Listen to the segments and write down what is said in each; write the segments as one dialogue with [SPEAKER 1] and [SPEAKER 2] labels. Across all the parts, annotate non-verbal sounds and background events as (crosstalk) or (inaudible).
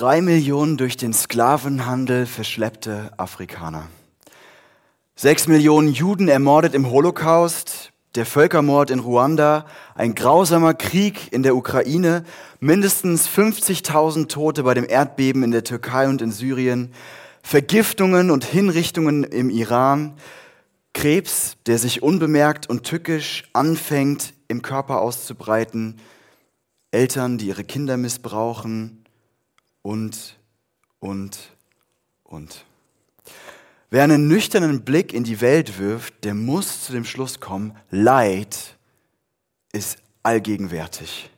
[SPEAKER 1] Drei Millionen durch den Sklavenhandel verschleppte Afrikaner. Sechs Millionen Juden ermordet im Holocaust, der Völkermord in Ruanda, ein grausamer Krieg in der Ukraine, mindestens 50.000 Tote bei dem Erdbeben in der Türkei und in Syrien, Vergiftungen und Hinrichtungen im Iran, Krebs, der sich unbemerkt und tückisch anfängt im Körper auszubreiten, Eltern, die ihre Kinder missbrauchen und, und, und. Wer einen nüchternen Blick in die Welt wirft, der muss zu dem Schluss kommen, Leid ist allgegenwärtig.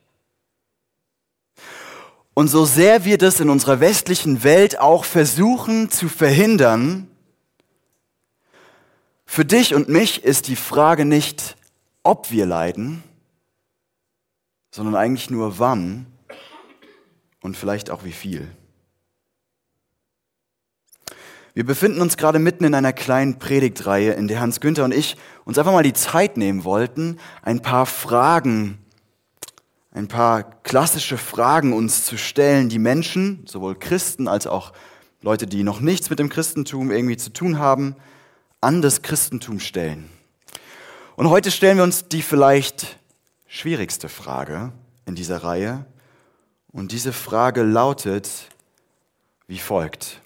[SPEAKER 1] Und so sehr wir das in unserer westlichen Welt auch versuchen zu verhindern, für dich und mich ist die Frage nicht, ob wir leiden, sondern eigentlich nur wann und vielleicht auch wie viel. Wir befinden uns gerade mitten in einer kleinen Predigtreihe, in der Hans Günther und ich uns einfach mal die Zeit nehmen wollten, ein paar Fragen, ein paar klassische Fragen uns zu stellen, die Menschen, sowohl Christen als auch Leute, die noch nichts mit dem Christentum irgendwie zu tun haben, an das Christentum stellen. Und heute stellen wir uns die vielleicht schwierigste Frage in dieser Reihe. Und diese Frage lautet wie folgt.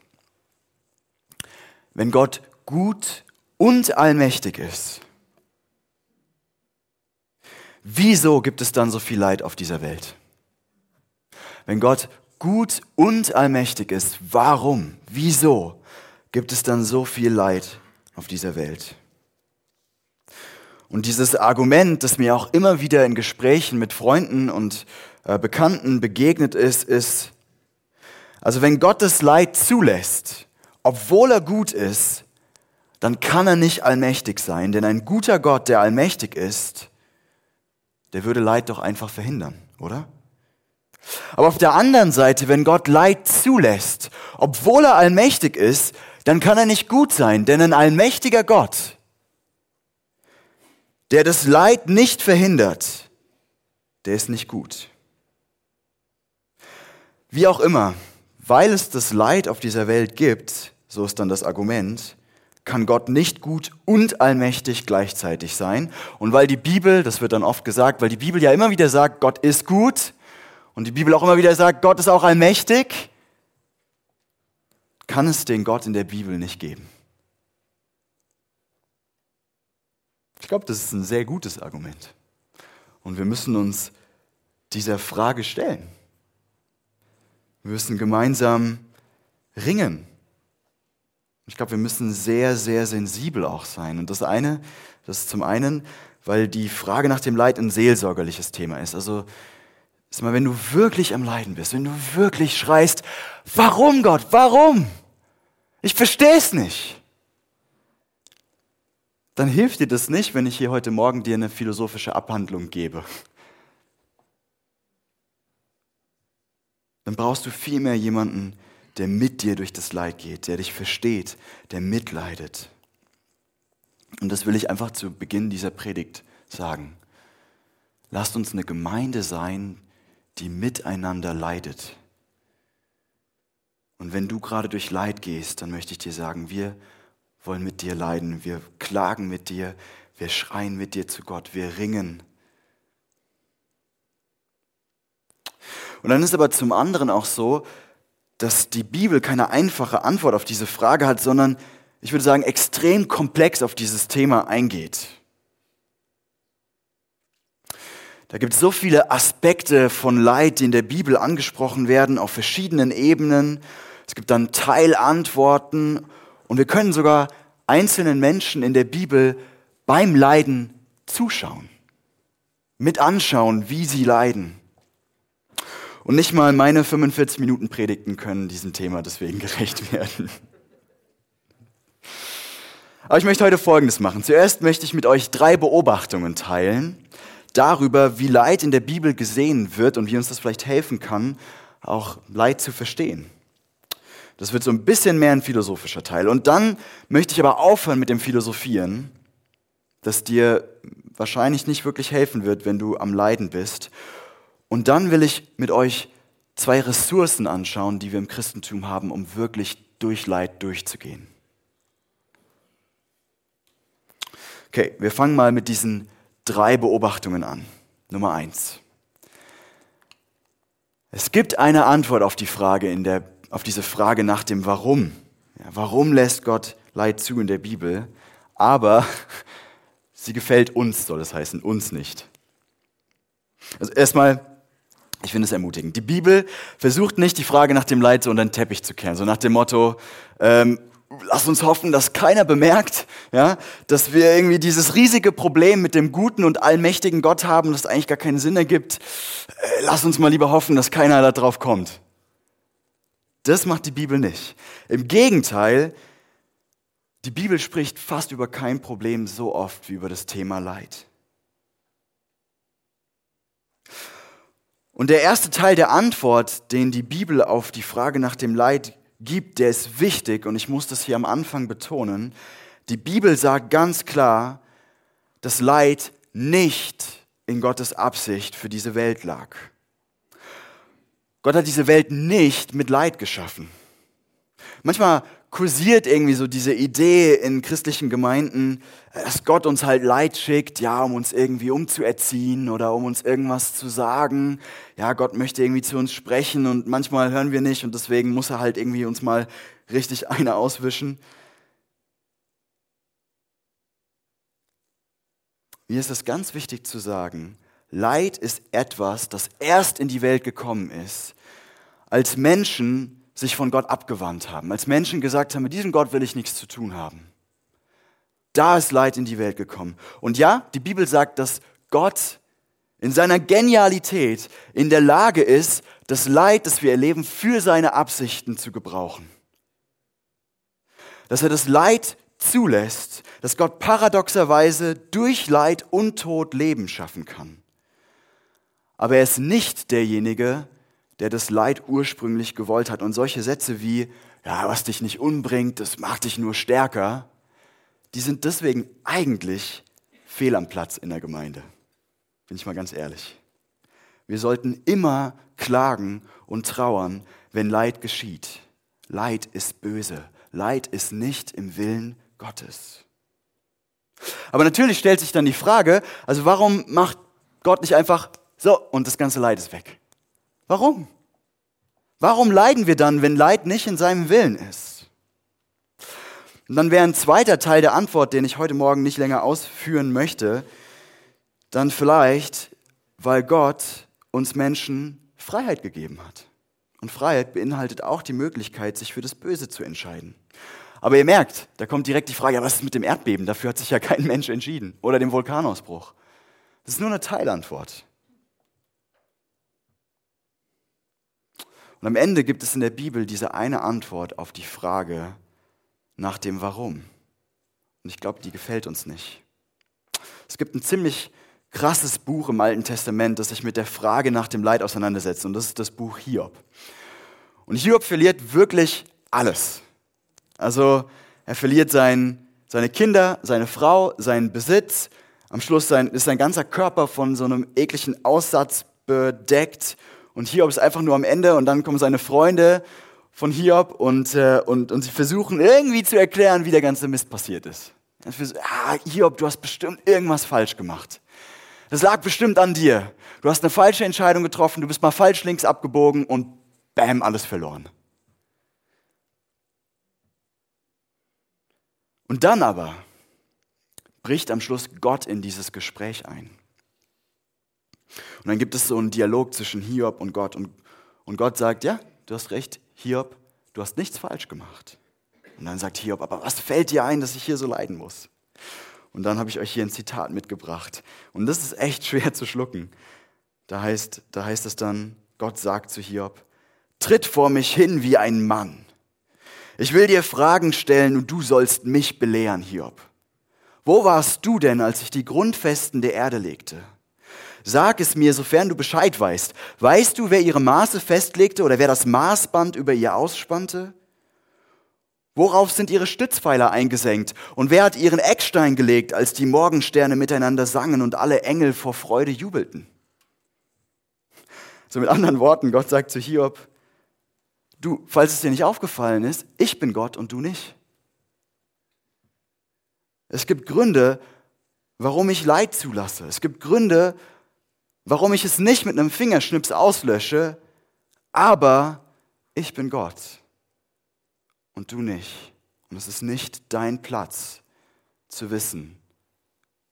[SPEAKER 1] Wenn Gott gut und allmächtig ist, wieso gibt es dann so viel Leid auf dieser Welt? Wenn Gott gut und allmächtig ist, warum, wieso gibt es dann so viel Leid auf dieser Welt? Und dieses Argument, das mir auch immer wieder in Gesprächen mit Freunden und Bekannten begegnet ist, ist, also wenn Gott das Leid zulässt, obwohl er gut ist, dann kann er nicht allmächtig sein, denn ein guter Gott, der allmächtig ist, der würde Leid doch einfach verhindern, oder? Aber auf der anderen Seite, wenn Gott Leid zulässt, obwohl er allmächtig ist, dann kann er nicht gut sein, denn ein allmächtiger Gott, der das Leid nicht verhindert, der ist nicht gut. Wie auch immer, weil es das Leid auf dieser Welt gibt, so ist dann das Argument, kann Gott nicht gut und allmächtig gleichzeitig sein. Und weil die Bibel, das wird dann oft gesagt, weil die Bibel ja immer wieder sagt, Gott ist gut und die Bibel auch immer wieder sagt, Gott ist auch allmächtig, kann es den Gott in der Bibel nicht geben. Ich glaube, das ist ein sehr gutes Argument. Und wir müssen uns dieser Frage stellen. Wir müssen gemeinsam ringen. Ich glaube, wir müssen sehr, sehr sensibel auch sein. Und das eine, das ist zum einen, weil die Frage nach dem Leid ein seelsorgerliches Thema ist. Also, ist mal, wenn du wirklich am Leiden bist, wenn du wirklich schreist, warum Gott, warum? Ich verstehe es nicht dann hilft dir das nicht, wenn ich hier heute Morgen dir eine philosophische Abhandlung gebe. Dann brauchst du vielmehr jemanden, der mit dir durch das Leid geht, der dich versteht, der mitleidet. Und das will ich einfach zu Beginn dieser Predigt sagen. Lasst uns eine Gemeinde sein, die miteinander leidet. Und wenn du gerade durch Leid gehst, dann möchte ich dir sagen, wir wollen mit dir leiden. Wir klagen mit dir. Wir schreien mit dir zu Gott. Wir ringen. Und dann ist aber zum anderen auch so, dass die Bibel keine einfache Antwort auf diese Frage hat, sondern ich würde sagen, extrem komplex auf dieses Thema eingeht. Da gibt es so viele Aspekte von Leid, die in der Bibel angesprochen werden, auf verschiedenen Ebenen. Es gibt dann Teilantworten und wir können sogar einzelnen Menschen in der Bibel beim Leiden zuschauen, mit anschauen, wie sie leiden. Und nicht mal meine 45 Minuten Predigten können diesem Thema deswegen (laughs) gerecht werden. Aber ich möchte heute Folgendes machen. Zuerst möchte ich mit euch drei Beobachtungen teilen darüber, wie Leid in der Bibel gesehen wird und wie uns das vielleicht helfen kann, auch Leid zu verstehen. Das wird so ein bisschen mehr ein philosophischer Teil. Und dann möchte ich aber aufhören mit dem Philosophieren, das dir wahrscheinlich nicht wirklich helfen wird, wenn du am Leiden bist. Und dann will ich mit euch zwei Ressourcen anschauen, die wir im Christentum haben, um wirklich durch Leid durchzugehen. Okay, wir fangen mal mit diesen drei Beobachtungen an. Nummer eins. Es gibt eine Antwort auf die Frage in der, auf diese Frage nach dem Warum. Ja, warum lässt Gott Leid zu in der Bibel? Aber (laughs) sie gefällt uns, soll es heißen, uns nicht. Also erstmal, ich finde es ermutigend. Die Bibel versucht nicht, die Frage nach dem Leid so unter den Teppich zu kehren, so nach dem Motto, ähm, lass uns hoffen, dass keiner bemerkt, ja, dass wir irgendwie dieses riesige Problem mit dem guten und allmächtigen Gott haben, das eigentlich gar keinen Sinn ergibt. Äh, lass uns mal lieber hoffen, dass keiner da drauf kommt. Das macht die Bibel nicht. Im Gegenteil, die Bibel spricht fast über kein Problem so oft wie über das Thema Leid. Und der erste Teil der Antwort, den die Bibel auf die Frage nach dem Leid gibt, der ist wichtig und ich muss das hier am Anfang betonen. Die Bibel sagt ganz klar, dass Leid nicht in Gottes Absicht für diese Welt lag. Gott hat diese Welt nicht mit Leid geschaffen. Manchmal kursiert irgendwie so diese Idee in christlichen Gemeinden, dass Gott uns halt Leid schickt, ja, um uns irgendwie umzuerziehen oder um uns irgendwas zu sagen. Ja, Gott möchte irgendwie zu uns sprechen und manchmal hören wir nicht und deswegen muss er halt irgendwie uns mal richtig (laughs) eine auswischen. Mir ist es ganz wichtig zu sagen, Leid ist etwas, das erst in die Welt gekommen ist, als Menschen sich von Gott abgewandt haben, als Menschen gesagt haben, mit diesem Gott will ich nichts zu tun haben. Da ist Leid in die Welt gekommen. Und ja, die Bibel sagt, dass Gott in seiner Genialität in der Lage ist, das Leid, das wir erleben, für seine Absichten zu gebrauchen. Dass er das Leid zulässt, dass Gott paradoxerweise durch Leid und Tod Leben schaffen kann. Aber er ist nicht derjenige, der das Leid ursprünglich gewollt hat. Und solche Sätze wie, ja, was dich nicht umbringt, das macht dich nur stärker, die sind deswegen eigentlich fehl am Platz in der Gemeinde. Bin ich mal ganz ehrlich. Wir sollten immer klagen und trauern, wenn Leid geschieht. Leid ist böse. Leid ist nicht im Willen Gottes. Aber natürlich stellt sich dann die Frage, also warum macht Gott nicht einfach so und das ganze Leid ist weg? Warum? Warum leiden wir dann, wenn Leid nicht in seinem Willen ist? Und dann wäre ein zweiter Teil der Antwort, den ich heute Morgen nicht länger ausführen möchte, dann vielleicht, weil Gott uns Menschen Freiheit gegeben hat. Und Freiheit beinhaltet auch die Möglichkeit, sich für das Böse zu entscheiden. Aber ihr merkt, da kommt direkt die Frage, was ist mit dem Erdbeben? Dafür hat sich ja kein Mensch entschieden. Oder dem Vulkanausbruch. Das ist nur eine Teilantwort. Und am Ende gibt es in der Bibel diese eine Antwort auf die Frage nach dem Warum. Und ich glaube, die gefällt uns nicht. Es gibt ein ziemlich krasses Buch im Alten Testament, das sich mit der Frage nach dem Leid auseinandersetzt. Und das ist das Buch Hiob. Und Hiob verliert wirklich alles. Also er verliert sein, seine Kinder, seine Frau, seinen Besitz. Am Schluss sein, ist sein ganzer Körper von so einem ekligen Aussatz bedeckt und Hiob ist einfach nur am Ende und dann kommen seine Freunde von Hiob und, äh, und, und sie versuchen irgendwie zu erklären, wie der ganze Mist passiert ist. Ah, Hiob, du hast bestimmt irgendwas falsch gemacht. Das lag bestimmt an dir. Du hast eine falsche Entscheidung getroffen, du bist mal falsch links abgebogen und bam, alles verloren. Und dann aber bricht am Schluss Gott in dieses Gespräch ein. Und dann gibt es so einen Dialog zwischen Hiob und Gott. Und, und Gott sagt, ja, du hast recht, Hiob, du hast nichts falsch gemacht. Und dann sagt Hiob, aber was fällt dir ein, dass ich hier so leiden muss? Und dann habe ich euch hier ein Zitat mitgebracht. Und das ist echt (laughs) schwer zu schlucken. Da heißt, da heißt es dann, Gott sagt zu Hiob, tritt vor mich hin wie ein Mann. Ich will dir Fragen stellen und du sollst mich belehren, Hiob. Wo warst du denn, als ich die Grundfesten der Erde legte? Sag es mir, sofern du Bescheid weißt. Weißt du, wer ihre Maße festlegte oder wer das Maßband über ihr ausspannte? Worauf sind ihre Stützpfeiler eingesenkt? Und wer hat ihren Eckstein gelegt, als die Morgensterne miteinander sangen und alle Engel vor Freude jubelten? So mit anderen Worten, Gott sagt zu Hiob, du, falls es dir nicht aufgefallen ist, ich bin Gott und du nicht. Es gibt Gründe, warum ich Leid zulasse. Es gibt Gründe, warum ich es nicht mit einem Fingerschnips auslösche, aber ich bin Gott und du nicht. Und es ist nicht dein Platz zu wissen,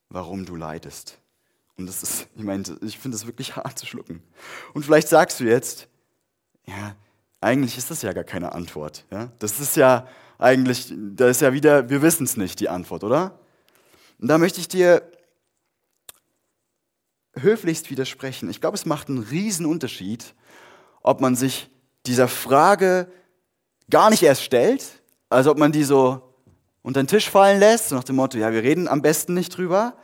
[SPEAKER 1] warum du leidest. Und das ist, ich meine, ich finde das wirklich hart zu schlucken. Und vielleicht sagst du jetzt, ja, eigentlich ist das ja gar keine Antwort. Ja? Das ist ja eigentlich, da ist ja wieder, wir wissen es nicht, die Antwort, oder? Und da möchte ich dir höflichst widersprechen. Ich glaube, es macht einen riesen Unterschied, ob man sich dieser Frage gar nicht erst stellt, also ob man die so unter den Tisch fallen lässt, so nach dem Motto, ja, wir reden am besten nicht drüber,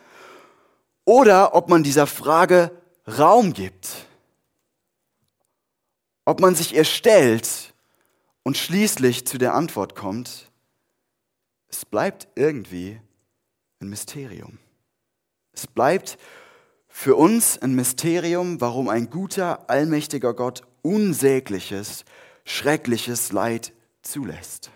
[SPEAKER 1] oder ob man dieser Frage Raum gibt, ob man sich ihr stellt und schließlich zu der Antwort kommt, es bleibt irgendwie ein Mysterium. Es bleibt für uns ein Mysterium, warum ein guter, allmächtiger Gott unsägliches, schreckliches Leid zulässt.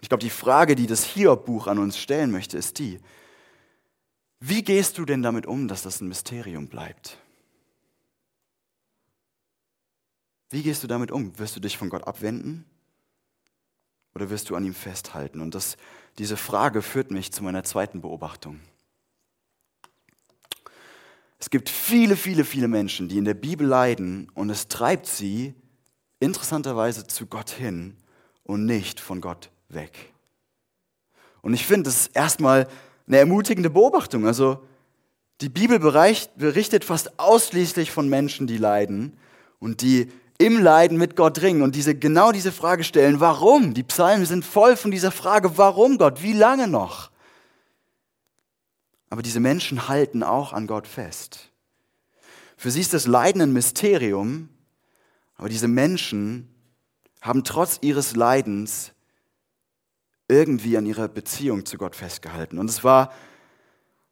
[SPEAKER 1] Ich glaube, die Frage, die das Hiob-Buch an uns stellen möchte, ist die, wie gehst du denn damit um, dass das ein Mysterium bleibt? Wie gehst du damit um? Wirst du dich von Gott abwenden? Oder wirst du an ihm festhalten? Und das, diese Frage führt mich zu meiner zweiten Beobachtung. Es gibt viele, viele, viele Menschen, die in der Bibel leiden und es treibt sie interessanterweise zu Gott hin und nicht von Gott weg. Und ich finde, das ist erstmal eine ermutigende Beobachtung. Also die Bibel berichtet fast ausschließlich von Menschen, die leiden und die im Leiden mit Gott ringen und diese, genau diese Frage stellen, warum? Die Psalmen sind voll von dieser Frage, warum Gott? Wie lange noch? Aber diese Menschen halten auch an Gott fest. Für sie ist das Leiden ein Mysterium, aber diese Menschen haben trotz ihres Leidens irgendwie an ihrer Beziehung zu Gott festgehalten. Und es war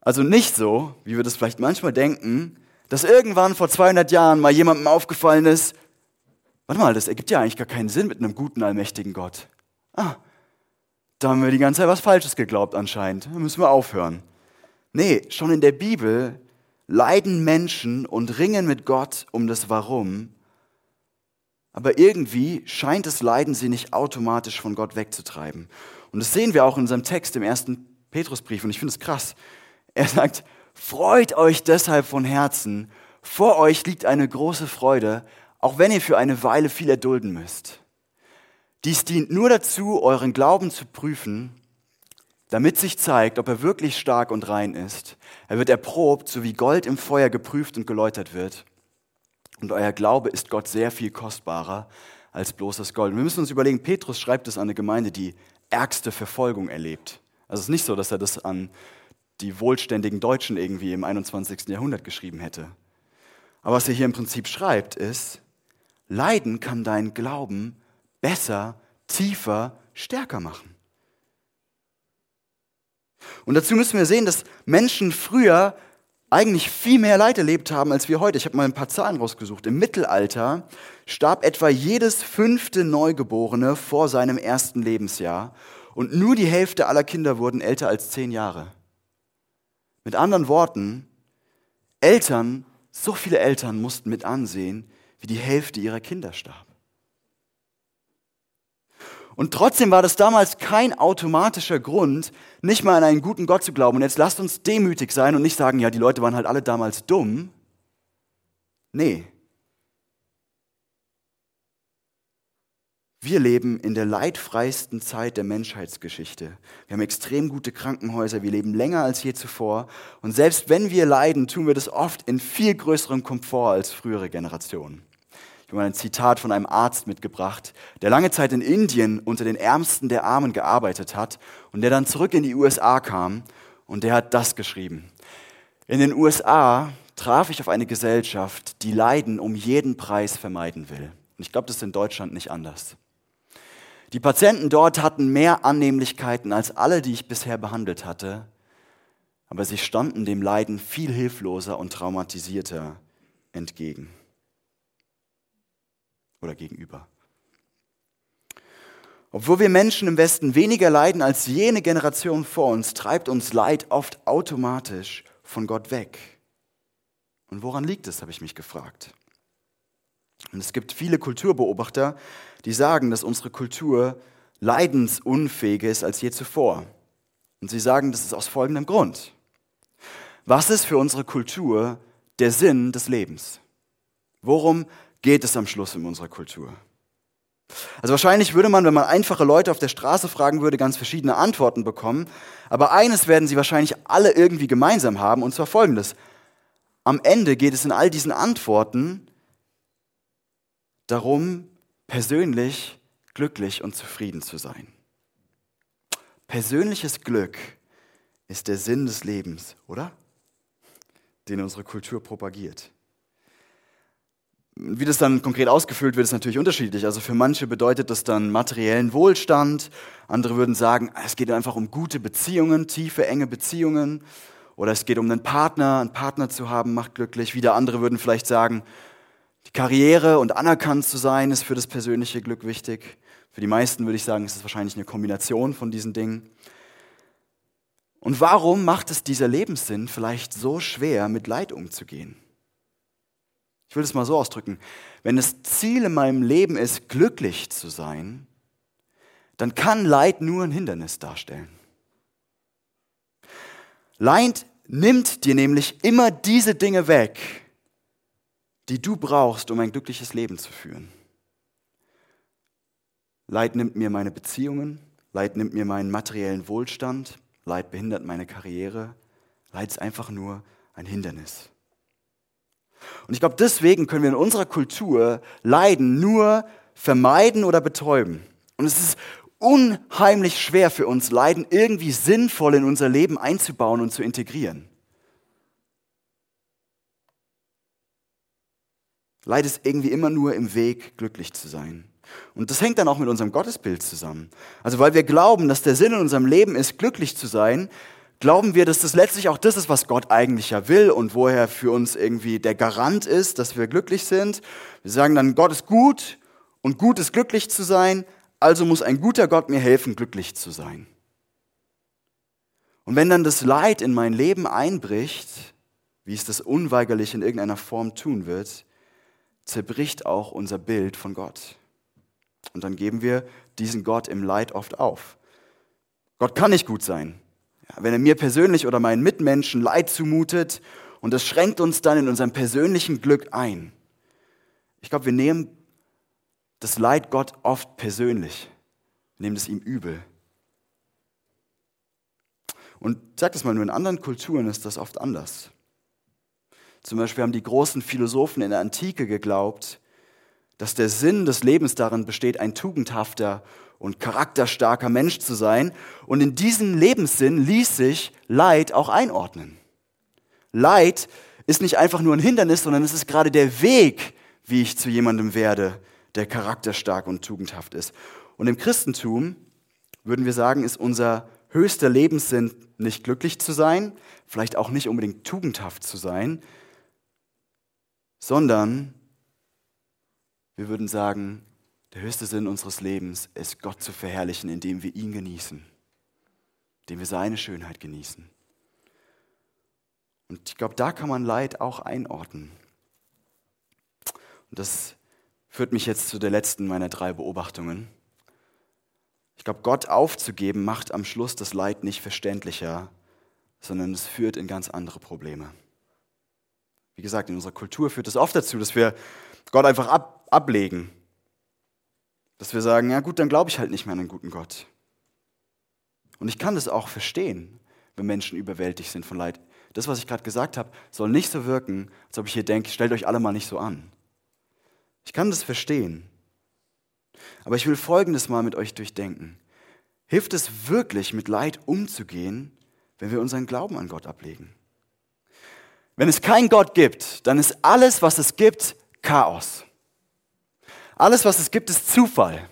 [SPEAKER 1] also nicht so, wie wir das vielleicht manchmal denken, dass irgendwann vor 200 Jahren mal jemandem aufgefallen ist, warte mal, das ergibt ja eigentlich gar keinen Sinn mit einem guten, allmächtigen Gott. Ah, da haben wir die ganze Zeit was Falsches geglaubt anscheinend. Da müssen wir aufhören. Nee, schon in der Bibel leiden Menschen und ringen mit Gott um das Warum. Aber irgendwie scheint das Leiden sie nicht automatisch von Gott wegzutreiben. Und das sehen wir auch in unserem Text im ersten Petrusbrief. Und ich finde es krass. Er sagt, freut euch deshalb von Herzen. Vor euch liegt eine große Freude, auch wenn ihr für eine Weile viel erdulden müsst. Dies dient nur dazu, euren Glauben zu prüfen damit sich zeigt, ob er wirklich stark und rein ist. Er wird erprobt, so wie Gold im Feuer geprüft und geläutert wird. Und euer Glaube ist Gott sehr viel kostbarer als bloßes Gold. Und wir müssen uns überlegen, Petrus schreibt es an eine Gemeinde, die ärgste Verfolgung erlebt. Also es ist nicht so, dass er das an die wohlständigen Deutschen irgendwie im 21. Jahrhundert geschrieben hätte. Aber was er hier im Prinzip schreibt, ist, Leiden kann deinen Glauben besser, tiefer, stärker machen. Und dazu müssen wir sehen, dass Menschen früher eigentlich viel mehr Leid erlebt haben als wir heute. Ich habe mal ein paar Zahlen rausgesucht. Im Mittelalter starb etwa jedes fünfte Neugeborene vor seinem ersten Lebensjahr und nur die Hälfte aller Kinder wurden älter als zehn Jahre. Mit anderen Worten, Eltern, so viele Eltern mussten mit ansehen, wie die Hälfte ihrer Kinder starb. Und trotzdem war das damals kein automatischer Grund, nicht mal an einen guten Gott zu glauben. Und jetzt lasst uns demütig sein und nicht sagen, ja, die Leute waren halt alle damals dumm. Nee. Wir leben in der leidfreisten Zeit der Menschheitsgeschichte. Wir haben extrem gute Krankenhäuser, wir leben länger als je zuvor. Und selbst wenn wir leiden, tun wir das oft in viel größerem Komfort als frühere Generationen. Ich habe mal ein Zitat von einem Arzt mitgebracht, der lange Zeit in Indien unter den Ärmsten der Armen gearbeitet hat und der dann zurück in die USA kam und der hat das geschrieben. In den USA traf ich auf eine Gesellschaft, die Leiden um jeden Preis vermeiden will. Und ich glaube, das ist in Deutschland nicht anders. Die Patienten dort hatten mehr Annehmlichkeiten als alle, die ich bisher behandelt hatte, aber sie standen dem Leiden viel hilfloser und traumatisierter entgegen oder gegenüber. Obwohl wir Menschen im Westen weniger leiden als jene Generation vor uns, treibt uns Leid oft automatisch von Gott weg. Und woran liegt es, habe ich mich gefragt. Und es gibt viele Kulturbeobachter, die sagen, dass unsere Kultur leidensunfähiger ist als je zuvor. Und sie sagen, das ist aus folgendem Grund. Was ist für unsere Kultur der Sinn des Lebens? Worum geht es am Schluss in unserer Kultur? Also wahrscheinlich würde man, wenn man einfache Leute auf der Straße fragen würde, ganz verschiedene Antworten bekommen. Aber eines werden sie wahrscheinlich alle irgendwie gemeinsam haben, und zwar folgendes. Am Ende geht es in all diesen Antworten darum, persönlich glücklich und zufrieden zu sein. Persönliches Glück ist der Sinn des Lebens, oder? Den unsere Kultur propagiert. Wie das dann konkret ausgefüllt wird, ist natürlich unterschiedlich. Also für manche bedeutet das dann materiellen Wohlstand. Andere würden sagen, es geht einfach um gute Beziehungen, tiefe, enge Beziehungen. Oder es geht um einen Partner, einen Partner zu haben, macht glücklich. Wieder andere würden vielleicht sagen, die Karriere und anerkannt zu sein ist für das persönliche Glück wichtig. Für die meisten würde ich sagen, ist es wahrscheinlich eine Kombination von diesen Dingen. Und warum macht es dieser Lebenssinn vielleicht so schwer, mit Leid umzugehen? Ich will es mal so ausdrücken. Wenn das Ziel in meinem Leben ist, glücklich zu sein, dann kann Leid nur ein Hindernis darstellen. Leid nimmt dir nämlich immer diese Dinge weg, die du brauchst, um ein glückliches Leben zu führen. Leid nimmt mir meine Beziehungen, Leid nimmt mir meinen materiellen Wohlstand, Leid behindert meine Karriere, Leid ist einfach nur ein Hindernis. Und ich glaube, deswegen können wir in unserer Kultur Leiden nur vermeiden oder betäuben. Und es ist unheimlich schwer für uns, Leiden irgendwie sinnvoll in unser Leben einzubauen und zu integrieren. Leid ist irgendwie immer nur im Weg, glücklich zu sein. Und das hängt dann auch mit unserem Gottesbild zusammen. Also weil wir glauben, dass der Sinn in unserem Leben ist, glücklich zu sein, glauben wir, dass das letztlich auch das ist, was Gott eigentlich ja will und wo er für uns irgendwie der Garant ist, dass wir glücklich sind. Wir sagen dann, Gott ist gut und gut ist glücklich zu sein, also muss ein guter Gott mir helfen, glücklich zu sein. Und wenn dann das Leid in mein Leben einbricht, wie es das unweigerlich in irgendeiner Form tun wird, zerbricht auch unser Bild von Gott. Und dann geben wir diesen Gott im Leid oft auf. Gott kann nicht gut sein. Ja, wenn er mir persönlich oder meinen Mitmenschen Leid zumutet und das schränkt uns dann in unserem persönlichen Glück ein. Ich glaube, wir nehmen das Leid Gott oft persönlich, wir nehmen es ihm übel. Und sag das mal, nur in anderen Kulturen ist das oft anders. Zum Beispiel haben die großen Philosophen in der Antike geglaubt, dass der Sinn des Lebens darin besteht, ein tugendhafter und charakterstarker Mensch zu sein. Und in diesen Lebenssinn ließ sich Leid auch einordnen. Leid ist nicht einfach nur ein Hindernis, sondern es ist gerade der Weg, wie ich zu jemandem werde, der charakterstark und tugendhaft ist. Und im Christentum würden wir sagen, ist unser höchster Lebenssinn nicht glücklich zu sein, vielleicht auch nicht unbedingt tugendhaft zu sein, sondern wir würden sagen, der höchste Sinn unseres Lebens ist, Gott zu verherrlichen, indem wir ihn genießen, indem wir seine Schönheit genießen. Und ich glaube, da kann man Leid auch einordnen. Und das führt mich jetzt zu der letzten meiner drei Beobachtungen. Ich glaube, Gott aufzugeben macht am Schluss das Leid nicht verständlicher, sondern es führt in ganz andere Probleme. Wie gesagt, in unserer Kultur führt es oft dazu, dass wir Gott einfach ab, ablegen. Dass wir sagen, ja gut, dann glaube ich halt nicht mehr an einen guten Gott. Und ich kann das auch verstehen, wenn Menschen überwältigt sind von Leid. Das, was ich gerade gesagt habe, soll nicht so wirken, als ob ich hier denke, stellt euch alle mal nicht so an. Ich kann das verstehen. Aber ich will Folgendes mal mit euch durchdenken. Hilft es wirklich, mit Leid umzugehen, wenn wir unseren Glauben an Gott ablegen? Wenn es keinen Gott gibt, dann ist alles, was es gibt, Chaos. Alles, was es gibt, ist Zufall.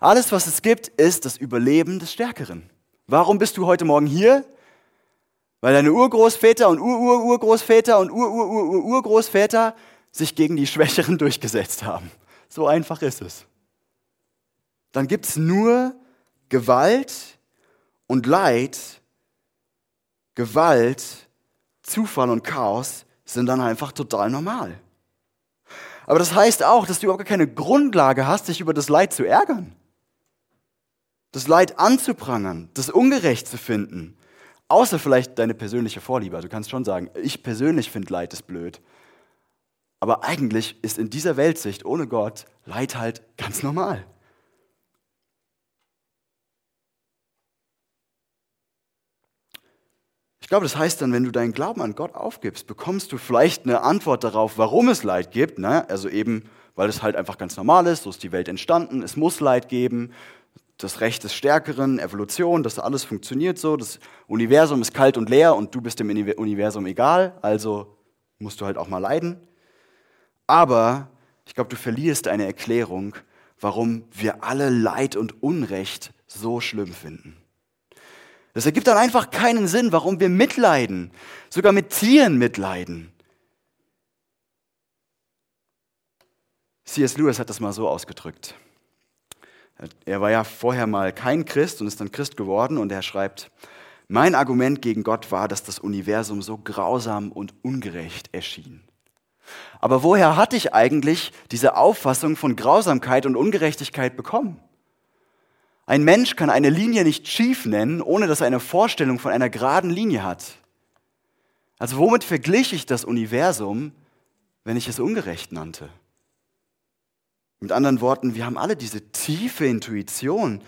[SPEAKER 1] Alles, was es gibt, ist das Überleben des Stärkeren. Warum bist du heute Morgen hier? Weil deine Urgroßväter und Ur-Ur-Urgroßväter und Ur-Ur-Ur-Urgroßväter sich gegen die Schwächeren (laughs) durchgesetzt haben. So einfach ist es. Dann gibt es nur Gewalt und Leid. Gewalt, Zufall und Chaos sind dann einfach total normal. Aber das heißt auch, dass du überhaupt keine Grundlage hast, dich über das Leid zu ärgern. Das Leid anzuprangern, das ungerecht zu finden. Außer vielleicht deine persönliche Vorliebe. Du kannst schon sagen, ich persönlich finde Leid ist blöd. Aber eigentlich ist in dieser Weltsicht ohne Gott Leid halt ganz normal. Ich glaube, das heißt dann, wenn du deinen Glauben an Gott aufgibst, bekommst du vielleicht eine Antwort darauf, warum es Leid gibt. Ne? Also eben, weil es halt einfach ganz normal ist, so ist die Welt entstanden, es muss Leid geben, das Recht des Stärkeren, Evolution, das alles funktioniert so, das Universum ist kalt und leer und du bist dem Universum egal, also musst du halt auch mal leiden. Aber ich glaube, du verlierst eine Erklärung, warum wir alle Leid und Unrecht so schlimm finden. Das ergibt dann einfach keinen Sinn, warum wir mitleiden, sogar mit Tieren mitleiden. C.S. Lewis hat das mal so ausgedrückt. Er war ja vorher mal kein Christ und ist dann Christ geworden und er schreibt, mein Argument gegen Gott war, dass das Universum so grausam und ungerecht erschien. Aber woher hatte ich eigentlich diese Auffassung von Grausamkeit und Ungerechtigkeit bekommen? Ein Mensch kann eine Linie nicht schief nennen, ohne dass er eine Vorstellung von einer geraden Linie hat. Also womit verglich ich das Universum, wenn ich es ungerecht nannte? Mit anderen Worten, wir haben alle diese tiefe Intuition,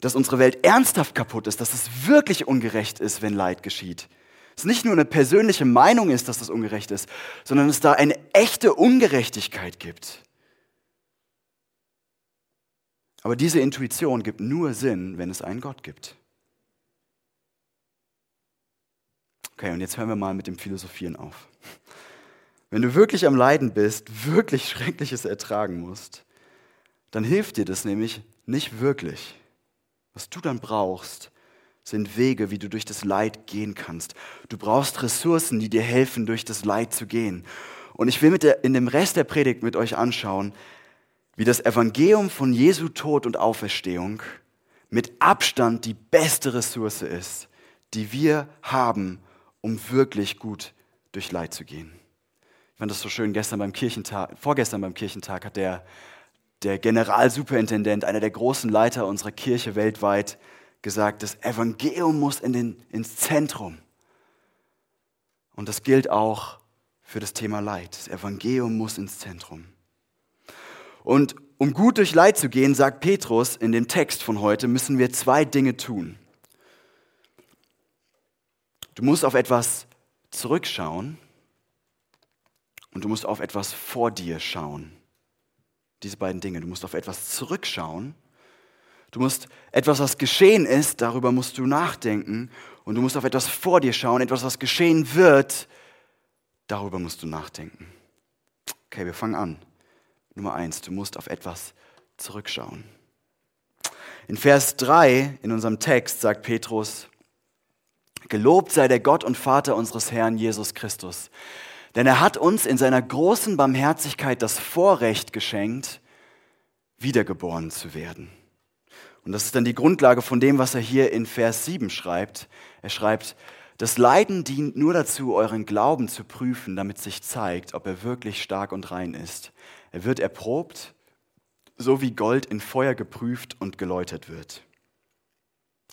[SPEAKER 1] dass unsere Welt ernsthaft kaputt ist, dass es wirklich ungerecht ist, wenn Leid geschieht. Es nicht nur eine persönliche Meinung ist, dass das ungerecht ist, sondern es da eine echte Ungerechtigkeit gibt. Aber diese Intuition gibt nur Sinn, wenn es einen Gott gibt. Okay, und jetzt hören wir mal mit dem Philosophieren auf. Wenn du wirklich am Leiden bist, wirklich Schreckliches ertragen musst, dann hilft dir das nämlich nicht wirklich. Was du dann brauchst, sind Wege, wie du durch das Leid gehen kannst. Du brauchst Ressourcen, die dir helfen, durch das Leid zu gehen. Und ich will der, in dem Rest der Predigt mit euch anschauen, wie das Evangelium von Jesu Tod und Auferstehung mit Abstand die beste Ressource ist, die wir haben, um wirklich gut durch Leid zu gehen. Ich fand das so schön, gestern beim Kirchentag, vorgestern beim Kirchentag hat der, der Generalsuperintendent, einer der großen Leiter unserer Kirche weltweit, gesagt, das Evangelium muss in den, ins Zentrum. Und das gilt auch für das Thema Leid. Das Evangelium muss ins Zentrum. Und um gut durch Leid zu gehen, sagt Petrus in dem Text von heute, müssen wir zwei Dinge tun. Du musst auf etwas zurückschauen und du musst auf etwas vor dir schauen. Diese beiden Dinge. Du musst auf etwas zurückschauen. Du musst etwas, was geschehen ist, darüber musst du nachdenken. Und du musst auf etwas vor dir schauen, etwas, was geschehen wird, darüber musst du nachdenken. Okay, wir fangen an. Nummer eins, du musst auf etwas zurückschauen. In Vers 3 in unserem Text sagt Petrus, Gelobt sei der Gott und Vater unseres Herrn Jesus Christus, denn er hat uns in seiner großen Barmherzigkeit das Vorrecht geschenkt, wiedergeboren zu werden. Und das ist dann die Grundlage von dem, was er hier in Vers 7 schreibt. Er schreibt, das Leiden dient nur dazu, euren Glauben zu prüfen, damit sich zeigt, ob er wirklich stark und rein ist. Er wird erprobt, so wie Gold in Feuer geprüft und geläutert wird.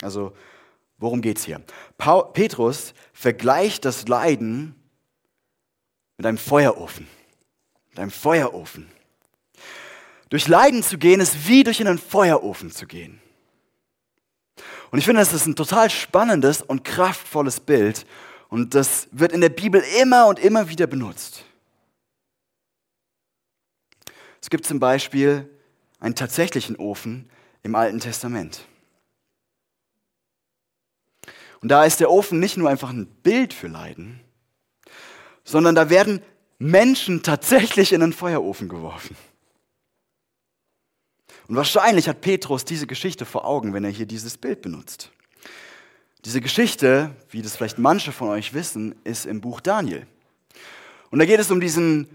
[SPEAKER 1] Also, worum geht es hier? Petrus vergleicht das Leiden mit einem Feuerofen. Mit einem Feuerofen. Durch Leiden zu gehen, ist wie durch einen Feuerofen zu gehen. Und ich finde, das ist ein total spannendes und kraftvolles Bild. Und das wird in der Bibel immer und immer wieder benutzt. Es gibt zum Beispiel einen tatsächlichen Ofen im Alten Testament. Und da ist der Ofen nicht nur einfach ein Bild für Leiden, sondern da werden Menschen tatsächlich in einen Feuerofen geworfen. Und wahrscheinlich hat Petrus diese Geschichte vor Augen, wenn er hier dieses Bild benutzt. Diese Geschichte, wie das vielleicht manche von euch wissen, ist im Buch Daniel. Und da geht es um diesen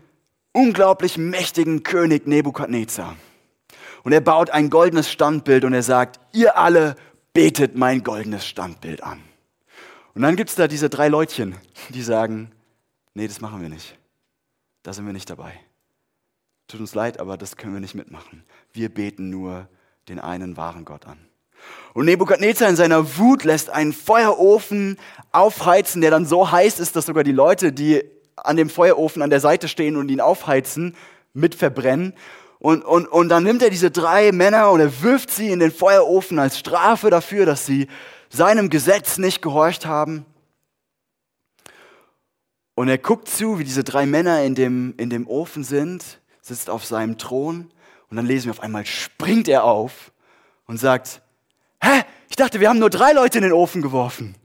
[SPEAKER 1] unglaublich mächtigen König Nebukadnezar. Und er baut ein goldenes Standbild und er sagt, ihr alle betet mein goldenes Standbild an. Und dann gibt es da diese drei Leutchen, die sagen, nee, das machen wir nicht. Da sind wir nicht dabei. Tut uns leid, aber das können wir nicht mitmachen. Wir beten nur den einen wahren Gott an. Und Nebukadnezar in seiner Wut lässt einen Feuerofen aufheizen, der dann so heiß ist, dass sogar die Leute, die an dem Feuerofen an der Seite stehen und ihn aufheizen, mit verbrennen. Und, und, und dann nimmt er diese drei Männer und er wirft sie in den Feuerofen als Strafe dafür, dass sie seinem Gesetz nicht gehorcht haben. Und er guckt zu, wie diese drei Männer in dem, in dem Ofen sind, sitzt auf seinem Thron und dann lesen wir auf einmal, springt er auf und sagt, hä, ich dachte, wir haben nur drei Leute in den Ofen geworfen.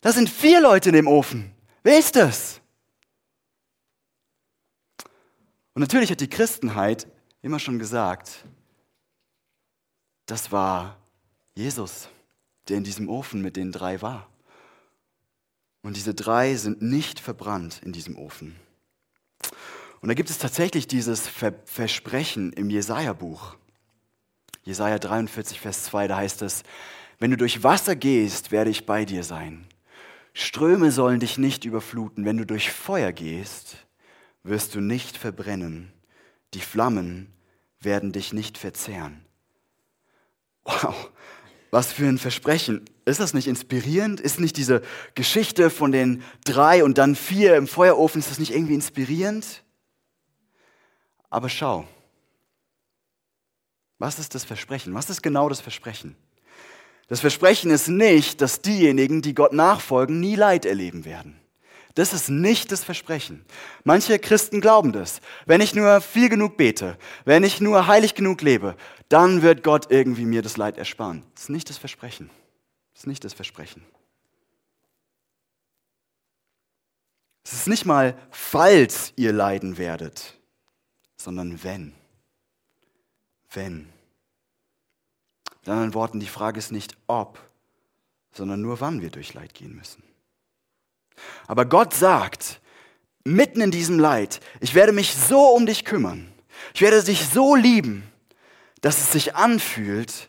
[SPEAKER 1] Da sind vier Leute in dem Ofen. Wer ist das? Und natürlich hat die Christenheit immer schon gesagt, das war Jesus, der in diesem Ofen mit den drei war. Und diese drei sind nicht verbrannt in diesem Ofen. Und da gibt es tatsächlich dieses Versprechen im Jesaja-Buch. Jesaja 43, Vers 2, da heißt es: Wenn du durch Wasser gehst, werde ich bei dir sein. Ströme sollen dich nicht überfluten. Wenn du durch Feuer gehst, wirst du nicht verbrennen. Die Flammen werden dich nicht verzehren. Wow, was für ein Versprechen. Ist das nicht inspirierend? Ist nicht diese Geschichte von den drei und dann vier im Feuerofen, ist das nicht irgendwie inspirierend? Aber schau, was ist das Versprechen? Was ist genau das Versprechen? Das Versprechen ist nicht, dass diejenigen, die Gott nachfolgen, nie Leid erleben werden. Das ist nicht das Versprechen. Manche Christen glauben das. Wenn ich nur viel genug bete, wenn ich nur heilig genug lebe, dann wird Gott irgendwie mir das Leid ersparen. Das ist nicht das Versprechen. Das ist nicht das Versprechen. Es ist nicht mal, falls ihr leiden werdet, sondern wenn. Wenn. Mit anderen Worten, die Frage ist nicht ob, sondern nur wann wir durch Leid gehen müssen. Aber Gott sagt, mitten in diesem Leid, ich werde mich so um dich kümmern. Ich werde dich so lieben, dass es sich anfühlt,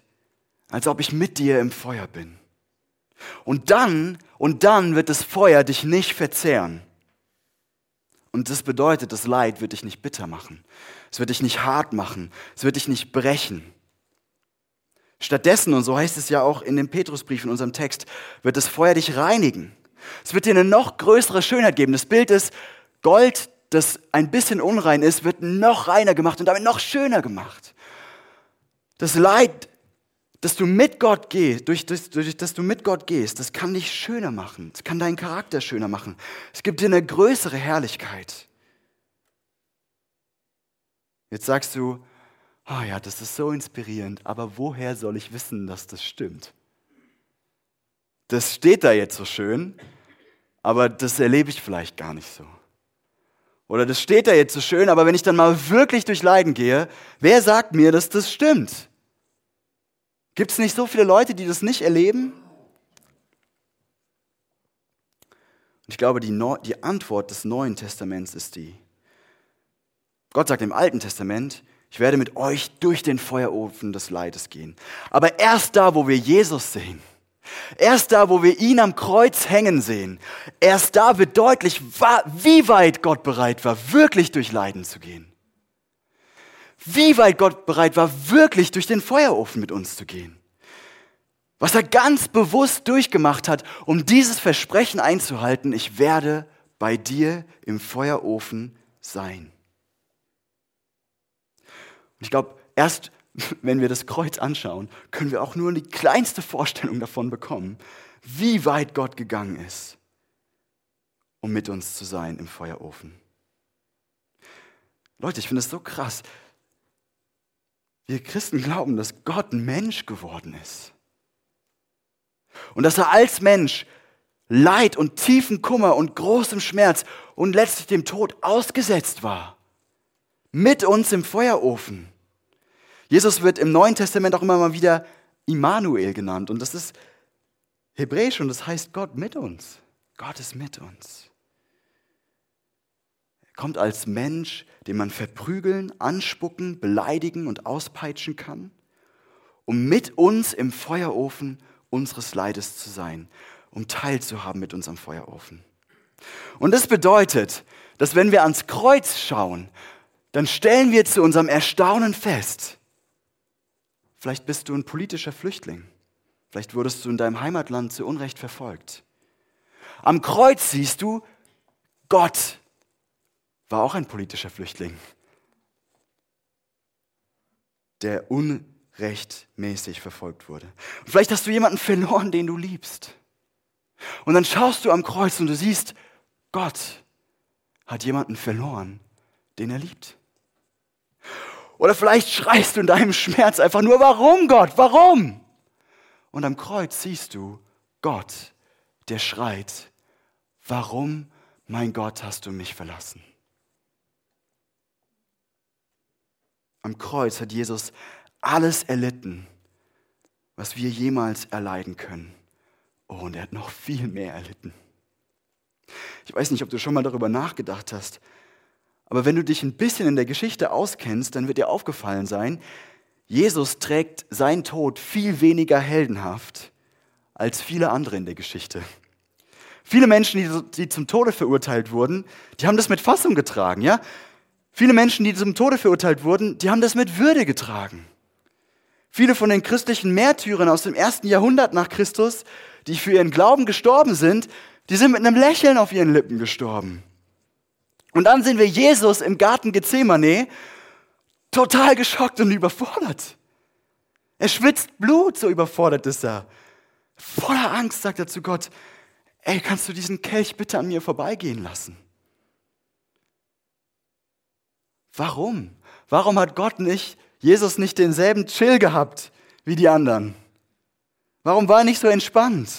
[SPEAKER 1] als ob ich mit dir im Feuer bin. Und dann, und dann wird das Feuer dich nicht verzehren. Und das bedeutet, das Leid wird dich nicht bitter machen. Es wird dich nicht hart machen. Es wird dich nicht brechen. Stattdessen, und so heißt es ja auch in dem Petrusbrief in unserem Text, wird das Feuer dich reinigen. Es wird dir eine noch größere Schönheit geben. Das Bild ist, Gold, das ein bisschen unrein ist, wird noch reiner gemacht und damit noch schöner gemacht. Das Leid, dass du mit Gott gehst, durch, durch, durch dass du mit Gott gehst, das kann dich schöner machen. Das kann deinen Charakter schöner machen. Es gibt dir eine größere Herrlichkeit. Jetzt sagst du, oh ja, das ist so inspirierend, aber woher soll ich wissen, dass das stimmt? Das steht da jetzt so schön, aber das erlebe ich vielleicht gar nicht so. Oder das steht da jetzt so schön, aber wenn ich dann mal wirklich durch Leiden gehe, wer sagt mir, dass das stimmt? Gibt es nicht so viele Leute, die das nicht erleben? Und ich glaube, die, Neu die Antwort des Neuen Testaments ist die. Gott sagt im Alten Testament, ich werde mit euch durch den Feuerofen des Leides gehen. Aber erst da, wo wir Jesus sehen, Erst da, wo wir ihn am Kreuz hängen sehen, erst da wird deutlich, wie weit Gott bereit war, wirklich durch Leiden zu gehen. Wie weit Gott bereit war, wirklich durch den Feuerofen mit uns zu gehen. Was er ganz bewusst durchgemacht hat, um dieses Versprechen einzuhalten, ich werde bei dir im Feuerofen sein. Und ich glaube, erst wenn wir das Kreuz anschauen, können wir auch nur die kleinste Vorstellung davon bekommen, wie weit Gott gegangen ist, um mit uns zu sein im Feuerofen. Leute, ich finde es so krass. Wir Christen glauben, dass Gott Mensch geworden ist. Und dass er als Mensch Leid und tiefen Kummer und großem Schmerz und letztlich dem Tod ausgesetzt war. Mit uns im Feuerofen. Jesus wird im Neuen Testament auch immer mal wieder Immanuel genannt. Und das ist, hebräisch und das heißt Gott mit uns. Gott ist mit uns. Er kommt als Mensch, den man verprügeln, anspucken, beleidigen und auspeitschen kann, um mit uns im Feuerofen unseres Leides zu sein, um teilzuhaben mit uns am Feuerofen. Und das bedeutet, dass wenn wir ans Kreuz schauen, dann stellen wir zu unserem Erstaunen fest, vielleicht bist du ein politischer Flüchtling, vielleicht wurdest du in deinem Heimatland zu Unrecht verfolgt. Am Kreuz siehst du, Gott war auch ein politischer Flüchtling, der unrechtmäßig verfolgt wurde. Und vielleicht hast du jemanden verloren, den du liebst. Und dann schaust du am Kreuz und du siehst, Gott hat jemanden verloren, den er liebt. Oder vielleicht schreist du in deinem Schmerz einfach nur, warum Gott, warum? Und am Kreuz siehst du Gott, der schreit, warum, mein Gott, hast du mich verlassen? Am Kreuz hat Jesus alles erlitten, was wir jemals erleiden können. Oh, und er hat noch viel mehr erlitten. Ich weiß nicht, ob du schon mal darüber nachgedacht hast, aber wenn du dich ein bisschen in der Geschichte auskennst, dann wird dir aufgefallen sein, Jesus trägt seinen Tod viel weniger heldenhaft als viele andere in der Geschichte. Viele Menschen, die, die zum Tode verurteilt wurden, die haben das mit Fassung getragen, ja? Viele Menschen, die zum Tode verurteilt wurden, die haben das mit Würde getragen. Viele von den christlichen Märtyrern aus dem ersten Jahrhundert nach Christus, die für ihren Glauben gestorben sind, die sind mit einem Lächeln auf ihren Lippen gestorben. Und dann sehen wir Jesus im Garten Gethsemane total geschockt und überfordert. Er schwitzt Blut, so überfordert ist er. Voller Angst sagt er zu Gott, ey, kannst du diesen Kelch bitte an mir vorbeigehen lassen? Warum? Warum hat Gott nicht, Jesus nicht denselben Chill gehabt wie die anderen? Warum war er nicht so entspannt?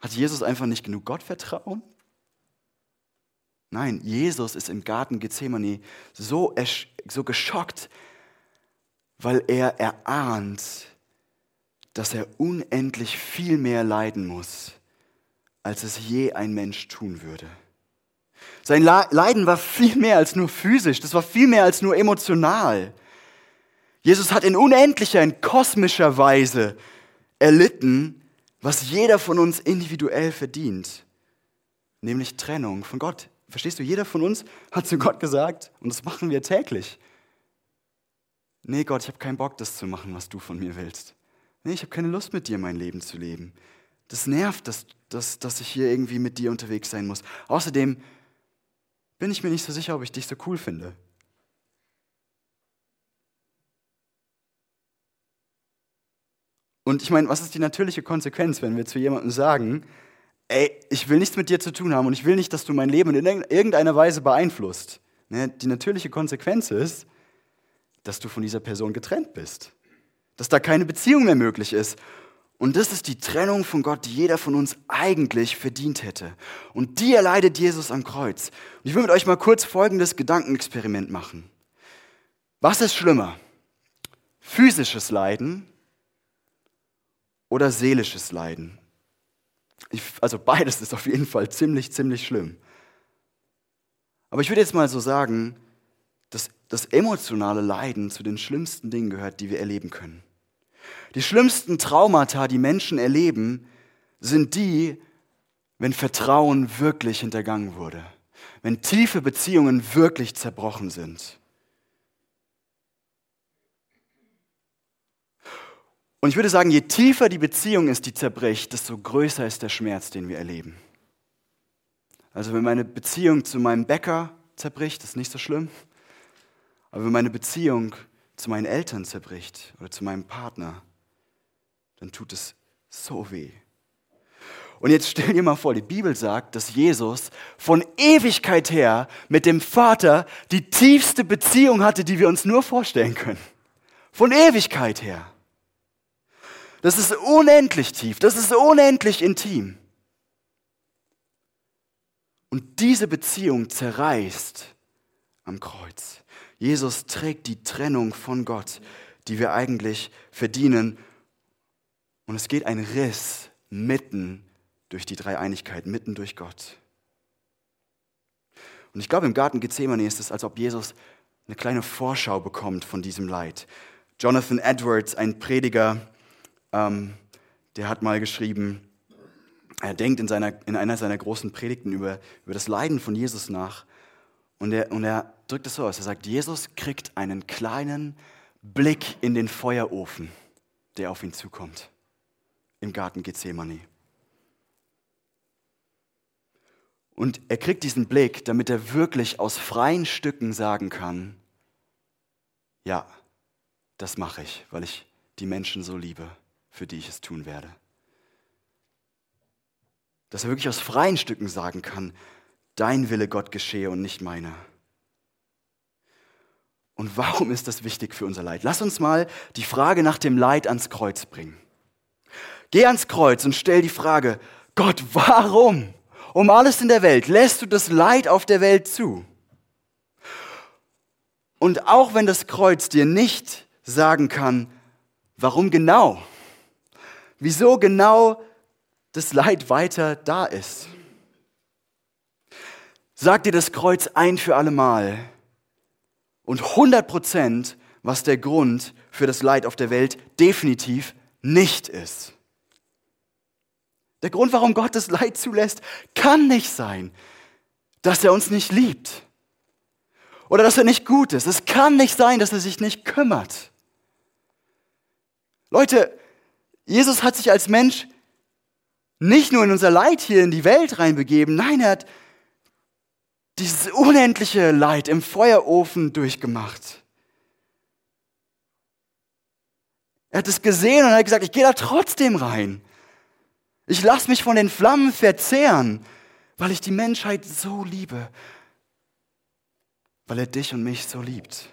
[SPEAKER 1] Hat Jesus einfach nicht genug Gottvertrauen? Nein, Jesus ist im Garten Gethsemane so, so geschockt, weil er erahnt, dass er unendlich viel mehr leiden muss, als es je ein Mensch tun würde. Sein Leiden war viel mehr als nur physisch, das war viel mehr als nur emotional. Jesus hat in unendlicher, in kosmischer Weise erlitten, was jeder von uns individuell verdient, nämlich Trennung von Gott. Verstehst du, jeder von uns hat zu Gott gesagt, und das machen wir täglich, nee Gott, ich habe keinen Bock, das zu machen, was du von mir willst. Nee, ich habe keine Lust mit dir mein Leben zu leben. Das nervt, dass, dass, dass ich hier irgendwie mit dir unterwegs sein muss. Außerdem bin ich mir nicht so sicher, ob ich dich so cool finde. Und ich meine, was ist die natürliche Konsequenz, wenn wir zu jemandem sagen, ey, ich will nichts mit dir zu tun haben und ich will nicht, dass du mein Leben in irgendeiner Weise beeinflusst. Ne? Die natürliche Konsequenz ist, dass du von dieser Person getrennt bist. Dass da keine Beziehung mehr möglich ist. Und das ist die Trennung von Gott, die jeder von uns eigentlich verdient hätte. Und die erleidet Jesus am Kreuz. Und ich will mit euch mal kurz folgendes Gedankenexperiment machen. Was ist schlimmer? Physisches Leiden oder seelisches Leiden. Ich, also beides ist auf jeden Fall ziemlich, ziemlich schlimm. Aber ich würde jetzt mal so sagen, dass das emotionale Leiden zu den schlimmsten Dingen gehört, die wir erleben können. Die schlimmsten Traumata, die Menschen erleben, sind die, wenn Vertrauen wirklich hintergangen wurde, wenn tiefe Beziehungen wirklich zerbrochen sind. Und ich würde sagen, je tiefer die Beziehung ist, die zerbricht, desto größer ist der Schmerz, den wir erleben. Also wenn meine Beziehung zu meinem Bäcker zerbricht, ist nicht so schlimm. Aber wenn meine Beziehung zu meinen Eltern zerbricht oder zu meinem Partner, dann tut es so weh. Und jetzt stell dir mal vor, die Bibel sagt, dass Jesus von Ewigkeit her mit dem Vater die tiefste Beziehung hatte, die wir uns nur vorstellen können. Von Ewigkeit her. Das ist unendlich tief, das ist unendlich intim. Und diese Beziehung zerreißt am Kreuz. Jesus trägt die Trennung von Gott, die wir eigentlich verdienen. Und es geht ein Riss mitten durch die Dreieinigkeit, mitten durch Gott. Und ich glaube, im Garten Gethsemane ist es, als ob Jesus eine kleine Vorschau bekommt von diesem Leid. Jonathan Edwards, ein Prediger, ähm, der hat mal geschrieben, er denkt in, seiner, in einer seiner großen Predigten über, über das Leiden von Jesus nach. Und er, und er drückt es so aus. Er sagt, Jesus kriegt einen kleinen Blick in den Feuerofen, der auf ihn zukommt. Im Garten Gethsemane. Und er kriegt diesen Blick, damit er wirklich aus freien Stücken sagen kann, ja, das mache ich, weil ich die Menschen so liebe, für die ich es tun werde. Dass er wirklich aus freien Stücken sagen kann, dein Wille Gott geschehe und nicht meiner. Und warum ist das wichtig für unser Leid? Lass uns mal die Frage nach dem Leid ans Kreuz bringen. Geh ans Kreuz und stell die Frage, Gott, warum? um alles in der Welt lässt du das Leid auf der Welt zu. Und auch wenn das Kreuz dir nicht sagen kann, warum genau, wieso genau das Leid weiter da ist, sagt dir das Kreuz ein für allemal und 100 Prozent, was der Grund für das Leid auf der Welt definitiv nicht ist. Der Grund, warum Gott das Leid zulässt, kann nicht sein, dass er uns nicht liebt oder dass er nicht gut ist. Es kann nicht sein, dass er sich nicht kümmert. Leute, Jesus hat sich als Mensch nicht nur in unser Leid hier in die Welt reinbegeben, nein, er hat dieses unendliche Leid im Feuerofen durchgemacht. Er hat es gesehen und hat gesagt, ich gehe da trotzdem rein. Ich lasse mich von den Flammen verzehren, weil ich die Menschheit so liebe, weil er dich und mich so liebt.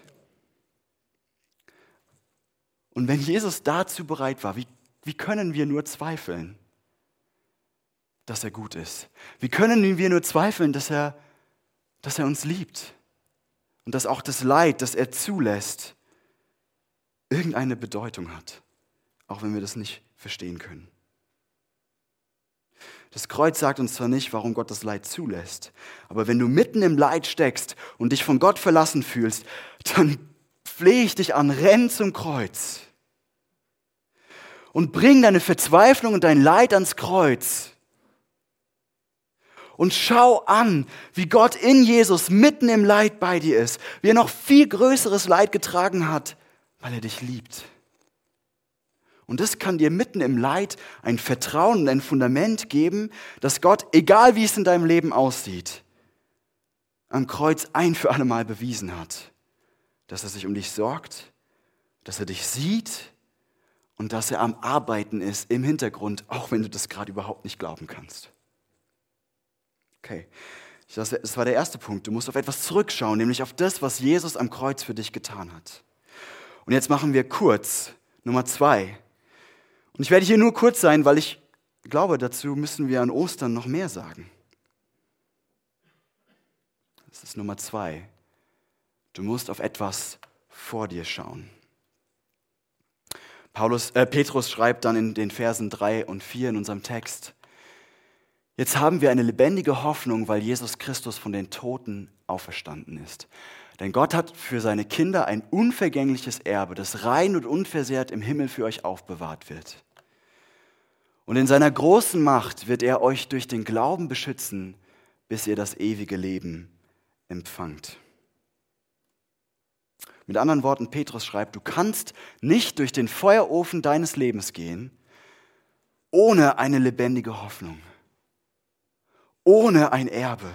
[SPEAKER 1] Und wenn Jesus dazu bereit war, wie, wie können wir nur zweifeln, dass er gut ist? Wie können wir nur zweifeln, dass er, dass er uns liebt? Und dass auch das Leid, das er zulässt, irgendeine Bedeutung hat, auch wenn wir das nicht verstehen können. Das Kreuz sagt uns zwar nicht, warum Gott das Leid zulässt, aber wenn du mitten im Leid steckst und dich von Gott verlassen fühlst, dann flehe ich dich an, renn zum Kreuz und bring deine Verzweiflung und dein Leid ans Kreuz. Und schau an, wie Gott in Jesus mitten im Leid bei dir ist, wie er noch viel größeres Leid getragen hat, weil er dich liebt. Und das kann dir mitten im Leid ein Vertrauen und ein Fundament geben, dass Gott, egal wie es in deinem Leben aussieht, am Kreuz ein für alle Mal bewiesen hat, dass er sich um dich sorgt, dass er dich sieht und dass er am Arbeiten ist im Hintergrund, auch wenn du das gerade überhaupt nicht glauben kannst. Okay, das war der erste Punkt. Du musst auf etwas zurückschauen, nämlich auf das, was Jesus am Kreuz für dich getan hat. Und jetzt machen wir kurz Nummer zwei. Und ich werde hier nur kurz sein, weil ich glaube, dazu müssen wir an Ostern noch mehr sagen. Das ist Nummer zwei. Du musst auf etwas vor dir schauen. Paulus, äh, Petrus schreibt dann in den Versen drei und vier in unserem Text, Jetzt haben wir eine lebendige Hoffnung, weil Jesus Christus von den Toten auferstanden ist. Denn Gott hat für seine Kinder ein unvergängliches Erbe, das rein und unversehrt im Himmel für euch aufbewahrt wird. Und in seiner großen Macht wird er euch durch den Glauben beschützen, bis ihr das ewige Leben empfangt. Mit anderen Worten, Petrus schreibt, du kannst nicht durch den Feuerofen deines Lebens gehen, ohne eine lebendige Hoffnung, ohne ein Erbe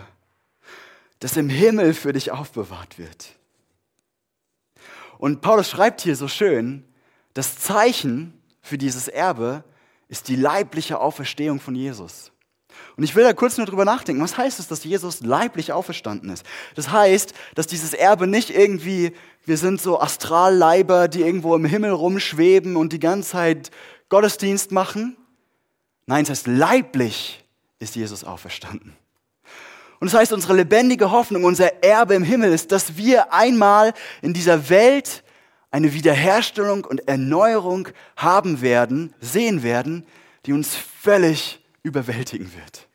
[SPEAKER 1] das im Himmel für dich aufbewahrt wird. Und Paulus schreibt hier so schön, das Zeichen für dieses Erbe ist die leibliche Auferstehung von Jesus. Und ich will da kurz nur drüber nachdenken. Was heißt es, dass Jesus leiblich auferstanden ist? Das heißt, dass dieses Erbe nicht irgendwie, wir sind so Astralleiber, die irgendwo im Himmel rumschweben und die ganze Zeit Gottesdienst machen. Nein, es heißt, leiblich ist Jesus auferstanden. Und das heißt, unsere lebendige Hoffnung, unser Erbe im Himmel ist, dass wir einmal in dieser Welt eine Wiederherstellung und Erneuerung haben werden, sehen werden, die uns völlig überwältigen wird.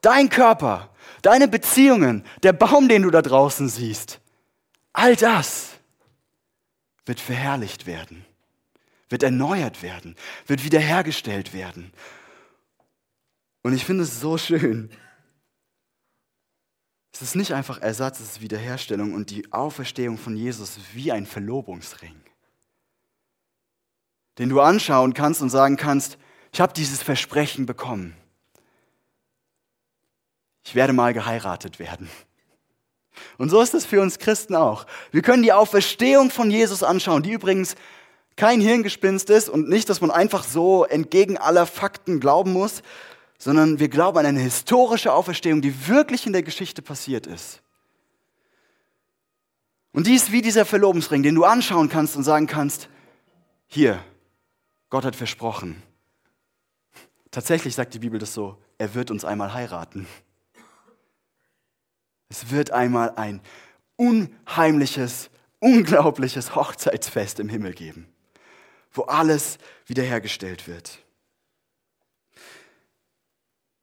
[SPEAKER 1] Dein Körper, deine Beziehungen, der Baum, den du da draußen siehst, all das wird verherrlicht werden, wird erneuert werden, wird wiederhergestellt werden. Und ich finde es so schön. Es ist nicht einfach Ersatz, es ist Wiederherstellung und die Auferstehung von Jesus wie ein Verlobungsring, den du anschauen kannst und sagen kannst, ich habe dieses Versprechen bekommen. Ich werde mal geheiratet werden. Und so ist es für uns Christen auch. Wir können die Auferstehung von Jesus anschauen, die übrigens kein Hirngespinst ist und nicht, dass man einfach so entgegen aller Fakten glauben muss, sondern wir glauben an eine historische Auferstehung, die wirklich in der Geschichte passiert ist. Und die ist wie dieser Verlobungsring, den du anschauen kannst und sagen kannst, hier, Gott hat versprochen. Tatsächlich sagt die Bibel das so, er wird uns einmal heiraten. Es wird einmal ein unheimliches, unglaubliches Hochzeitsfest im Himmel geben, wo alles wiederhergestellt wird.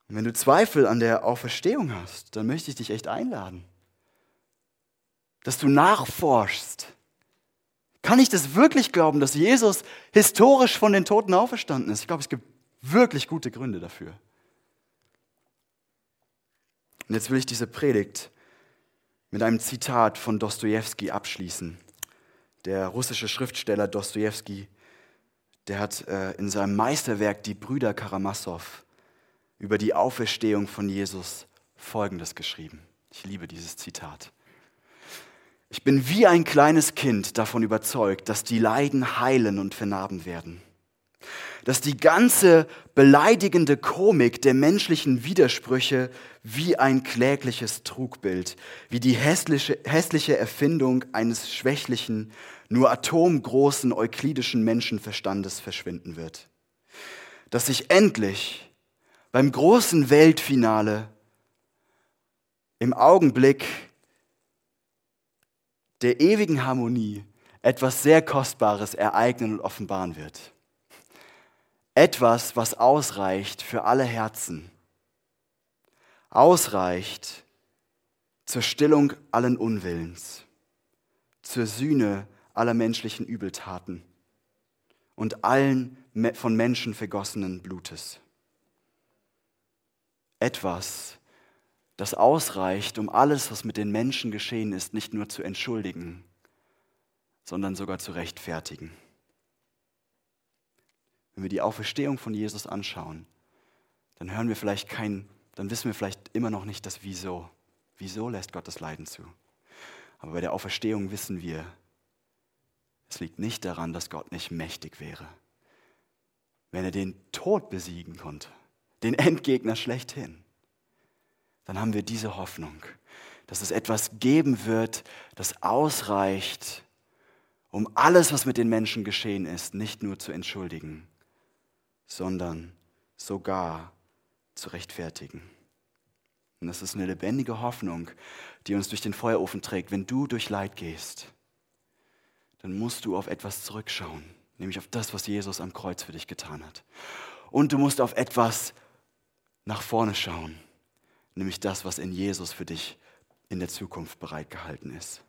[SPEAKER 1] Und wenn du Zweifel an der Auferstehung hast, dann möchte ich dich echt einladen, dass du nachforschst. Kann ich das wirklich glauben, dass Jesus historisch von den Toten auferstanden ist? Ich glaube, es gibt wirklich gute Gründe dafür. Und jetzt will ich diese Predigt mit einem Zitat von Dostoevsky abschließen. Der russische Schriftsteller Dostoevsky, der hat äh, in seinem Meisterwerk Die Brüder Karamasow über die Auferstehung von Jesus Folgendes geschrieben. Ich liebe dieses Zitat. Ich bin wie ein kleines Kind davon überzeugt, dass die Leiden heilen und vernarben werden dass die ganze beleidigende Komik der menschlichen Widersprüche wie ein klägliches Trugbild, wie die hässliche, hässliche Erfindung eines schwächlichen, nur atomgroßen euklidischen Menschenverstandes verschwinden wird. Dass sich endlich beim großen Weltfinale im Augenblick der ewigen Harmonie etwas sehr Kostbares ereignen und offenbaren wird. Etwas, was ausreicht für alle Herzen. Ausreicht zur Stillung allen Unwillens, zur Sühne aller menschlichen Übeltaten und allen von Menschen vergossenen Blutes. Etwas, das ausreicht, um alles, was mit den Menschen geschehen ist, nicht nur zu entschuldigen, sondern sogar zu rechtfertigen wenn wir die Auferstehung von Jesus anschauen, dann hören wir vielleicht kein, dann wissen wir vielleicht immer noch nicht das Wieso. Wieso lässt Gott das Leiden zu? Aber bei der Auferstehung wissen wir, es liegt nicht daran, dass Gott nicht mächtig wäre. Wenn er den Tod besiegen konnte, den Endgegner schlechthin, dann haben wir diese Hoffnung, dass es etwas geben wird, das ausreicht, um alles, was mit den Menschen geschehen ist, nicht nur zu entschuldigen, sondern sogar zu rechtfertigen. Und das ist eine lebendige Hoffnung, die uns durch den Feuerofen trägt. Wenn du durch Leid gehst, dann musst du auf etwas zurückschauen, nämlich auf das, was Jesus am Kreuz für dich getan hat. Und du musst auf etwas nach vorne schauen, nämlich das, was in Jesus für dich in der Zukunft bereitgehalten ist.